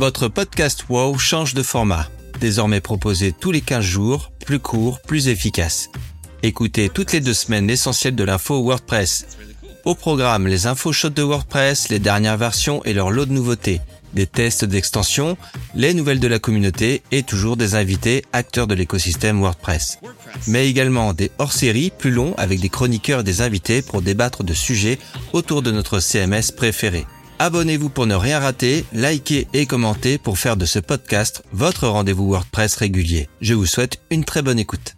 Votre podcast WOW change de format. Désormais proposé tous les 15 jours, plus court, plus efficace. Écoutez toutes les deux semaines l'essentiel de l'info WordPress. Au programme, les infos chaudes de WordPress, les dernières versions et leur lot de nouveautés, des tests d'extension, les nouvelles de la communauté et toujours des invités acteurs de l'écosystème WordPress. Mais également des hors-séries plus longs avec des chroniqueurs et des invités pour débattre de sujets autour de notre CMS préféré. Abonnez-vous pour ne rien rater, likez et commentez pour faire de ce podcast votre rendez-vous WordPress régulier. Je vous souhaite une très bonne écoute.